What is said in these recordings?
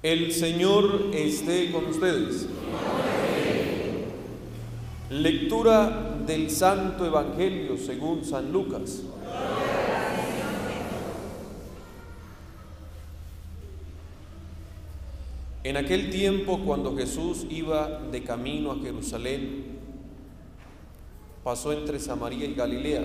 El Señor esté con ustedes. Lectura del Santo Evangelio según San Lucas. En aquel tiempo, cuando Jesús iba de camino a Jerusalén, pasó entre Samaria y Galilea.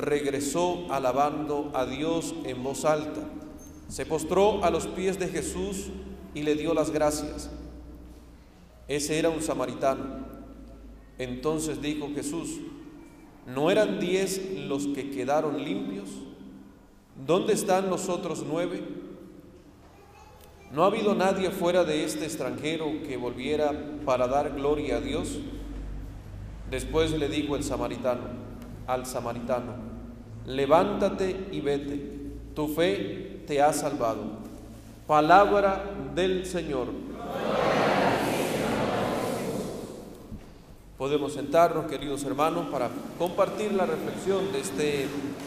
regresó alabando a Dios en voz alta. Se postró a los pies de Jesús y le dio las gracias. Ese era un samaritano. Entonces dijo Jesús, ¿no eran diez los que quedaron limpios? ¿Dónde están los otros nueve? ¿No ha habido nadie fuera de este extranjero que volviera para dar gloria a Dios? Después le dijo el samaritano, al samaritano, levántate y vete, tu fe te ha salvado. Palabra del Señor. Podemos sentarnos, queridos hermanos, para compartir la reflexión de este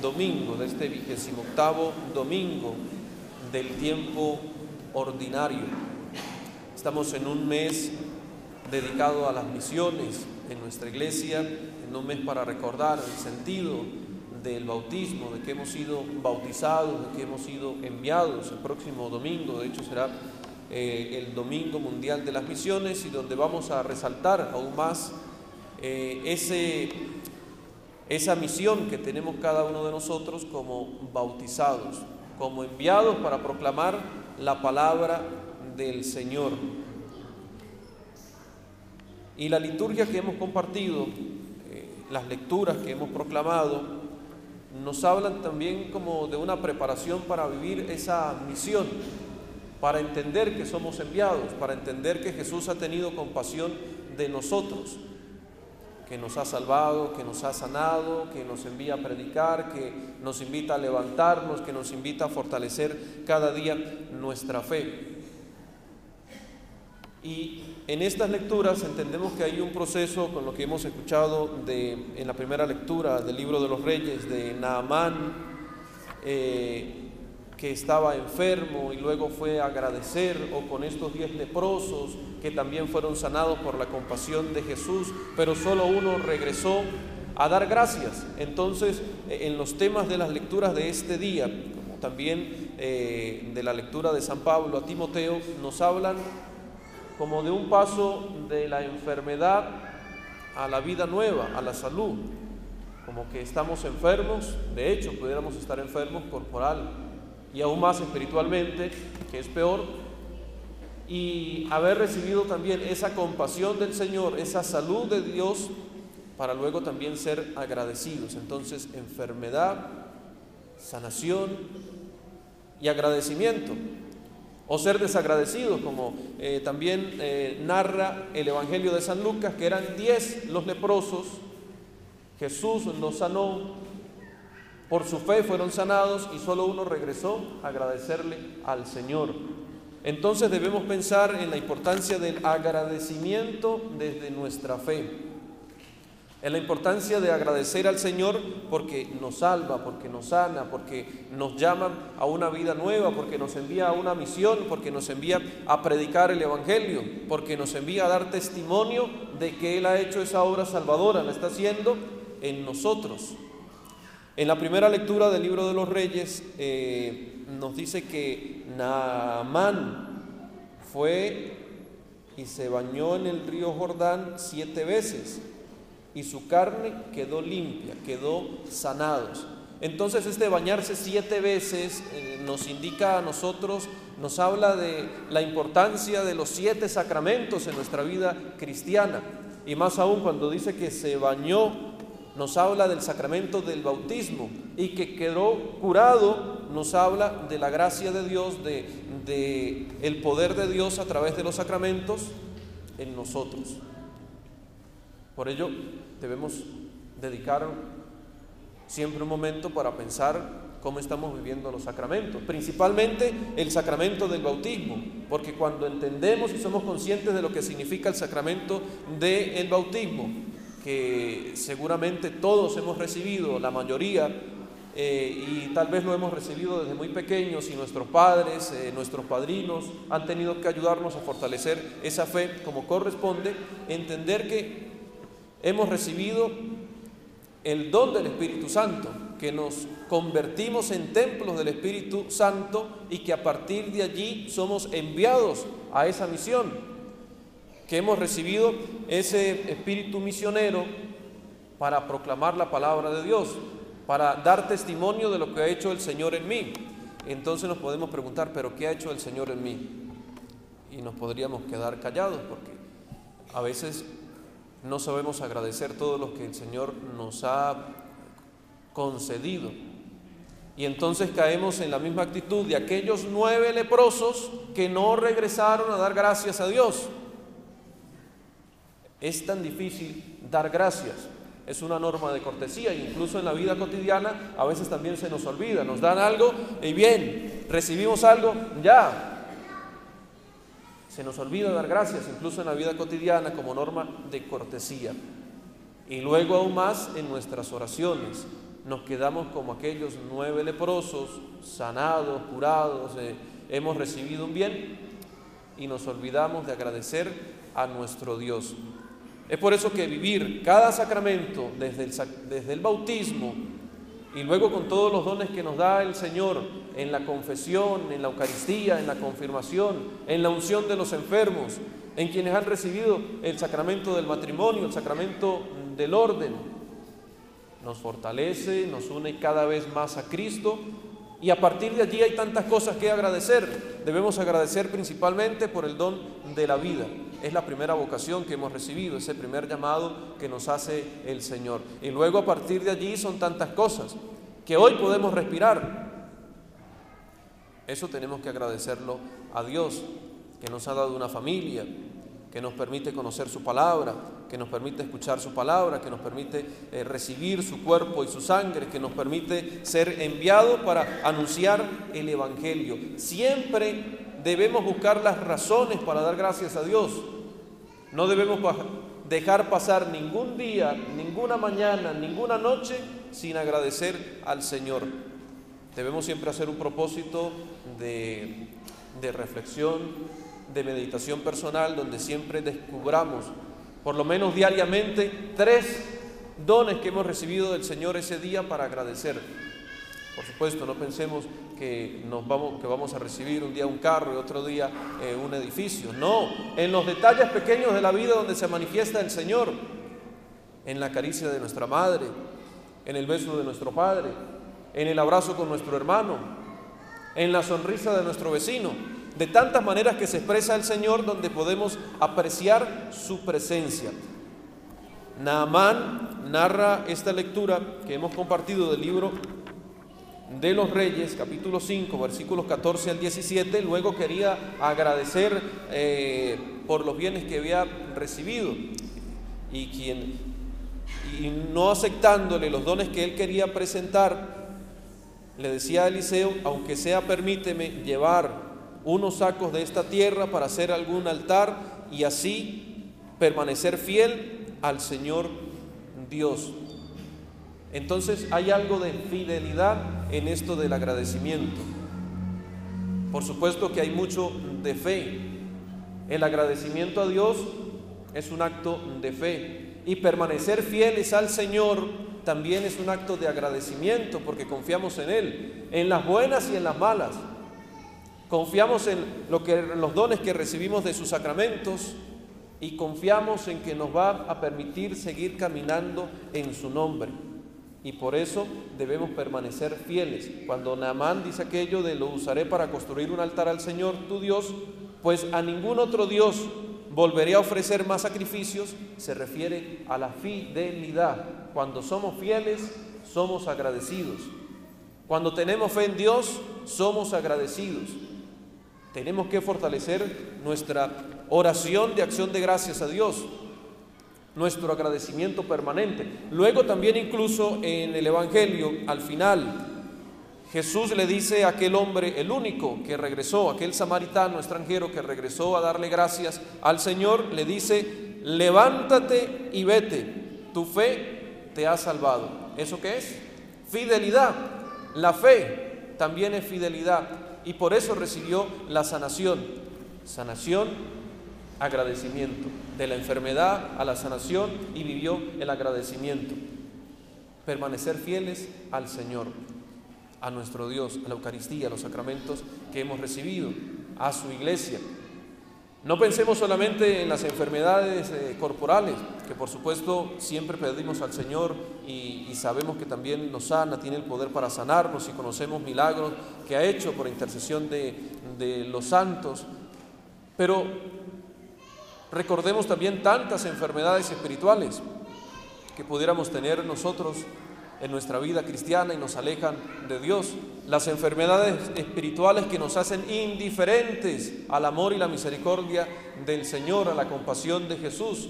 domingo, de este vigésimo octavo domingo del tiempo ordinario. Estamos en un mes dedicado a las misiones en nuestra iglesia, en un mes para recordar el sentido del bautismo, de que hemos sido bautizados, de que hemos sido enviados. El próximo domingo, de hecho, será eh, el Domingo Mundial de las Misiones y donde vamos a resaltar aún más eh, ese, esa misión que tenemos cada uno de nosotros como bautizados, como enviados para proclamar la palabra del Señor. Y la liturgia que hemos compartido, eh, las lecturas que hemos proclamado, nos hablan también como de una preparación para vivir esa misión, para entender que somos enviados, para entender que Jesús ha tenido compasión de nosotros que nos ha salvado, que nos ha sanado, que nos envía a predicar, que nos invita a levantarnos, que nos invita a fortalecer cada día nuestra fe. Y en estas lecturas entendemos que hay un proceso con lo que hemos escuchado de, en la primera lectura del libro de los reyes de Naamán, eh, que estaba enfermo y luego fue a agradecer, o con estos diez leprosos que también fueron sanados por la compasión de Jesús, pero solo uno regresó a dar gracias. Entonces, eh, en los temas de las lecturas de este día, como también eh, de la lectura de San Pablo a Timoteo, nos hablan como de un paso de la enfermedad a la vida nueva, a la salud, como que estamos enfermos, de hecho pudiéramos estar enfermos corporal y aún más espiritualmente, que es peor, y haber recibido también esa compasión del Señor, esa salud de Dios, para luego también ser agradecidos. Entonces, enfermedad, sanación y agradecimiento. O ser desagradecidos, como eh, también eh, narra el Evangelio de San Lucas, que eran diez los leprosos, Jesús los sanó, por su fe fueron sanados y solo uno regresó a agradecerle al Señor. Entonces debemos pensar en la importancia del agradecimiento desde nuestra fe, en la importancia de agradecer al Señor porque nos salva, porque nos sana, porque nos llama a una vida nueva, porque nos envía a una misión, porque nos envía a predicar el Evangelio, porque nos envía a dar testimonio de que Él ha hecho esa obra salvadora, la está haciendo en nosotros. En la primera lectura del libro de los reyes eh, nos dice que Naamán fue y se bañó en el río Jordán siete veces y su carne quedó limpia, quedó sanados. Entonces este bañarse siete veces eh, nos indica a nosotros, nos habla de la importancia de los siete sacramentos en nuestra vida cristiana. Y más aún cuando dice que se bañó nos habla del sacramento del bautismo y que quedó curado, nos habla de la gracia de Dios, de, de el poder de Dios a través de los sacramentos en nosotros. Por ello debemos dedicar siempre un momento para pensar cómo estamos viviendo los sacramentos, principalmente el sacramento del bautismo, porque cuando entendemos y somos conscientes de lo que significa el sacramento del bautismo, que seguramente todos hemos recibido, la mayoría, eh, y tal vez lo hemos recibido desde muy pequeños y nuestros padres, eh, nuestros padrinos han tenido que ayudarnos a fortalecer esa fe como corresponde, entender que hemos recibido el don del Espíritu Santo, que nos convertimos en templos del Espíritu Santo y que a partir de allí somos enviados a esa misión que hemos recibido ese espíritu misionero para proclamar la palabra de Dios, para dar testimonio de lo que ha hecho el Señor en mí. Entonces nos podemos preguntar, pero ¿qué ha hecho el Señor en mí? Y nos podríamos quedar callados porque a veces no sabemos agradecer todo lo que el Señor nos ha concedido. Y entonces caemos en la misma actitud de aquellos nueve leprosos que no regresaron a dar gracias a Dios. Es tan difícil dar gracias. Es una norma de cortesía incluso en la vida cotidiana a veces también se nos olvida. Nos dan algo y bien, recibimos algo, ya. Se nos olvida dar gracias incluso en la vida cotidiana como norma de cortesía. Y luego aún más en nuestras oraciones. Nos quedamos como aquellos nueve leprosos, sanados, curados, eh, hemos recibido un bien y nos olvidamos de agradecer a nuestro Dios. Es por eso que vivir cada sacramento desde el, desde el bautismo y luego con todos los dones que nos da el Señor en la confesión, en la Eucaristía, en la confirmación, en la unción de los enfermos, en quienes han recibido el sacramento del matrimonio, el sacramento del orden, nos fortalece, nos une cada vez más a Cristo y a partir de allí hay tantas cosas que agradecer. Debemos agradecer principalmente por el don de la vida es la primera vocación que hemos recibido, ese primer llamado que nos hace el Señor. Y luego a partir de allí son tantas cosas que hoy podemos respirar. Eso tenemos que agradecerlo a Dios, que nos ha dado una familia, que nos permite conocer su palabra, que nos permite escuchar su palabra, que nos permite eh, recibir su cuerpo y su sangre, que nos permite ser enviado para anunciar el Evangelio. Siempre debemos buscar las razones para dar gracias a Dios. No debemos dejar pasar ningún día, ninguna mañana, ninguna noche sin agradecer al Señor. Debemos siempre hacer un propósito de, de reflexión, de meditación personal, donde siempre descubramos, por lo menos diariamente, tres dones que hemos recibido del Señor ese día para agradecer. Por supuesto, no pensemos que, nos vamos, que vamos a recibir un día un carro y otro día eh, un edificio. No, en los detalles pequeños de la vida donde se manifiesta el Señor, en la caricia de nuestra madre, en el beso de nuestro padre, en el abrazo con nuestro hermano, en la sonrisa de nuestro vecino, de tantas maneras que se expresa el Señor donde podemos apreciar su presencia. Naamán narra esta lectura que hemos compartido del libro de los Reyes, capítulo 5, versículos 14 al 17, luego quería agradecer eh, por los bienes que había recibido y quien y no aceptándole los dones que él quería presentar, le decía a Eliseo, aunque sea permíteme llevar unos sacos de esta tierra para hacer algún altar y así permanecer fiel al Señor Dios. Entonces hay algo de fidelidad en esto del agradecimiento. Por supuesto que hay mucho de fe. El agradecimiento a Dios es un acto de fe. Y permanecer fieles al Señor también es un acto de agradecimiento porque confiamos en Él, en las buenas y en las malas. Confiamos en, lo que, los dones que recibimos de sus sacramentos y confiamos en que nos va a permitir seguir caminando en su nombre y por eso debemos permanecer fieles. Cuando Naamán dice aquello de lo usaré para construir un altar al Señor tu Dios, pues a ningún otro Dios volveré a ofrecer más sacrificios, se refiere a la fidelidad. cuando somos fieles, somos agradecidos. Cuando tenemos fe en Dios, somos agradecidos. Tenemos que fortalecer nuestra oración de acción de gracias a Dios, nuestro agradecimiento permanente. Luego también incluso en el Evangelio, al final, Jesús le dice a aquel hombre, el único que regresó, aquel samaritano extranjero que regresó a darle gracias al Señor, le dice, levántate y vete, tu fe te ha salvado. ¿Eso qué es? Fidelidad. La fe también es fidelidad y por eso recibió la sanación. Sanación, agradecimiento. De la enfermedad a la sanación y vivió el agradecimiento. Permanecer fieles al Señor a nuestro Dios, a la Eucaristía, a los sacramentos que hemos recibido, a su iglesia. No pensemos solamente en las enfermedades eh, corporales, que por supuesto siempre pedimos al Señor y, sabemos que también nos sana, tiene el poder para sanarnos y conocemos milagros que ha hecho por intercesión de, de los santos. Pero recordemos también tantas enfermedades espirituales que pudiéramos tener nosotros en nuestra vida cristiana y nos alejan de Dios. Las enfermedades espirituales que nos hacen indiferentes al amor y la misericordia del Señor, a la compasión de Jesús.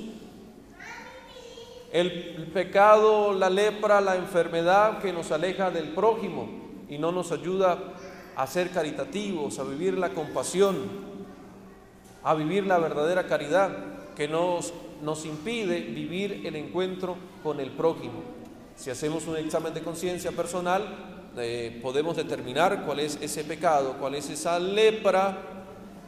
El pecado, la lepra, la enfermedad que nos aleja del prójimo y no nos ayuda a ser caritativos, a vivir la compasión, a vivir la verdadera caridad que nos, nos impide vivir el encuentro con el prójimo. Si hacemos un examen de conciencia personal, eh, podemos determinar cuál es ese pecado, cuál es esa lepra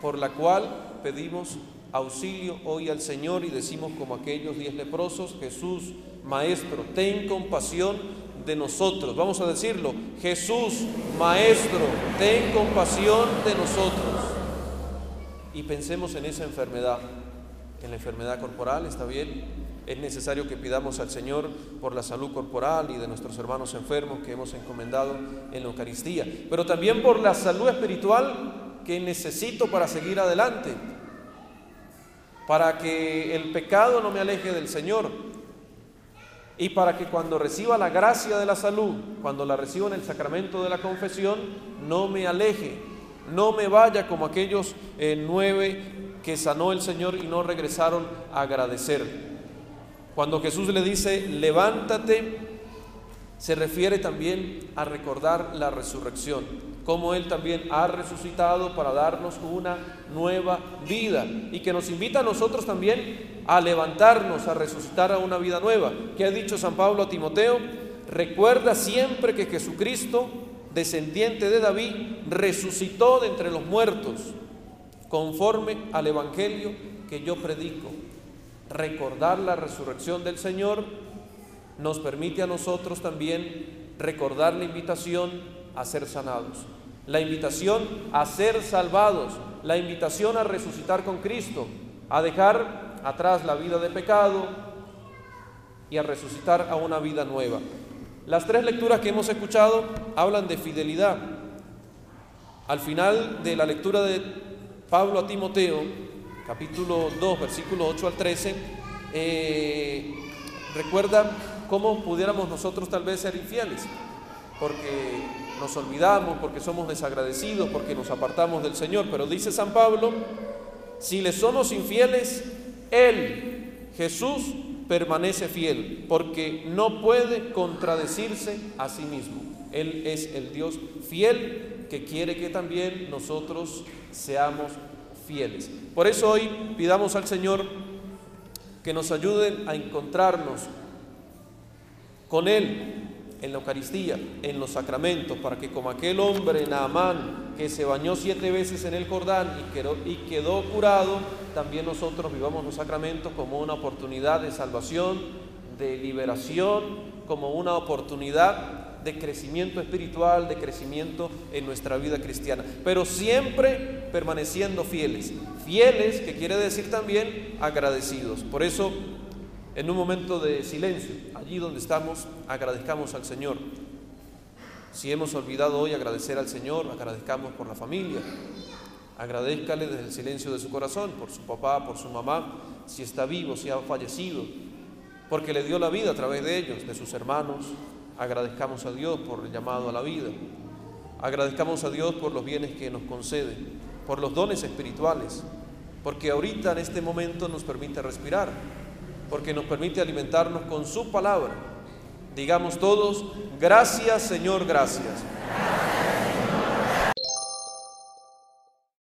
por la cual pedimos auxilio hoy al Señor y decimos como aquellos diez leprosos, Jesús, Maestro, ten compasión de nosotros. Vamos a decirlo, Jesús, Maestro, ten compasión de nosotros. Y pensemos en esa enfermedad, en la enfermedad corporal, ¿está bien? Es necesario que pidamos al Señor por la salud corporal y de nuestros hermanos enfermos que hemos encomendado en la Eucaristía, pero también por la salud espiritual que necesito para seguir adelante, para que el pecado no me aleje del Señor y para que cuando reciba la gracia de la salud, cuando la reciba en el sacramento de la confesión, no me aleje, no me vaya como aquellos eh, nueve que sanó el Señor y no regresaron a agradecer. Cuando Jesús le dice, levántate, se refiere también a recordar la resurrección, como Él también ha resucitado para darnos una nueva vida y que nos invita a nosotros también a levantarnos, a resucitar a una vida nueva. ¿Qué ha dicho San Pablo a Timoteo? Recuerda siempre que Jesucristo, descendiente de David, resucitó de entre los muertos, conforme al Evangelio que yo predico recordar la resurrección del Señor nos permite a nosotros también recordar la invitación a ser sanados, la invitación a ser salvados, la invitación a resucitar con Cristo, a dejar atrás la vida de pecado y a resucitar a una vida nueva. Las tres lecturas que hemos escuchado hablan de fidelidad. Al final de la lectura de Pablo a Timoteo, capítulo 2, versículo 8 al 13, eh, recuerda cómo pudiéramos nosotros tal vez ser infieles, porque nos olvidamos, porque somos desagradecidos, porque nos apartamos del Señor. Pero dice San Pablo, si le somos infieles, Él, Jesús, permanece fiel, porque no puede contradecirse a sí mismo. Él es el Dios fiel que quiere que también nosotros seamos fieles. Por eso hoy pidamos al Señor que nos ayude a encontrarnos con Él en la Eucaristía, en los sacramentos, para que como aquel hombre, Naamán, que se bañó siete veces en el Jordán y quedó, y quedó curado, también nosotros vivamos los sacramentos como una oportunidad de salvación, de liberación, como una oportunidad de crecimiento espiritual, de crecimiento en nuestra vida cristiana, pero siempre permaneciendo fieles. Fieles, que quiere decir también agradecidos. Por eso, en un momento de silencio, allí donde estamos, agradezcamos al Señor. Si hemos olvidado hoy agradecer al Señor, agradezcamos por la familia. Agradezcale desde el silencio de su corazón, por su papá, por su mamá, si está vivo, si ha fallecido, porque le dio la vida a través de ellos, de sus hermanos. Agradezcamos a Dios por el llamado a la vida. Agradezcamos a Dios por los bienes que nos concede, por los dones espirituales, porque ahorita en este momento nos permite respirar, porque nos permite alimentarnos con su palabra. Digamos todos, gracias Señor, gracias.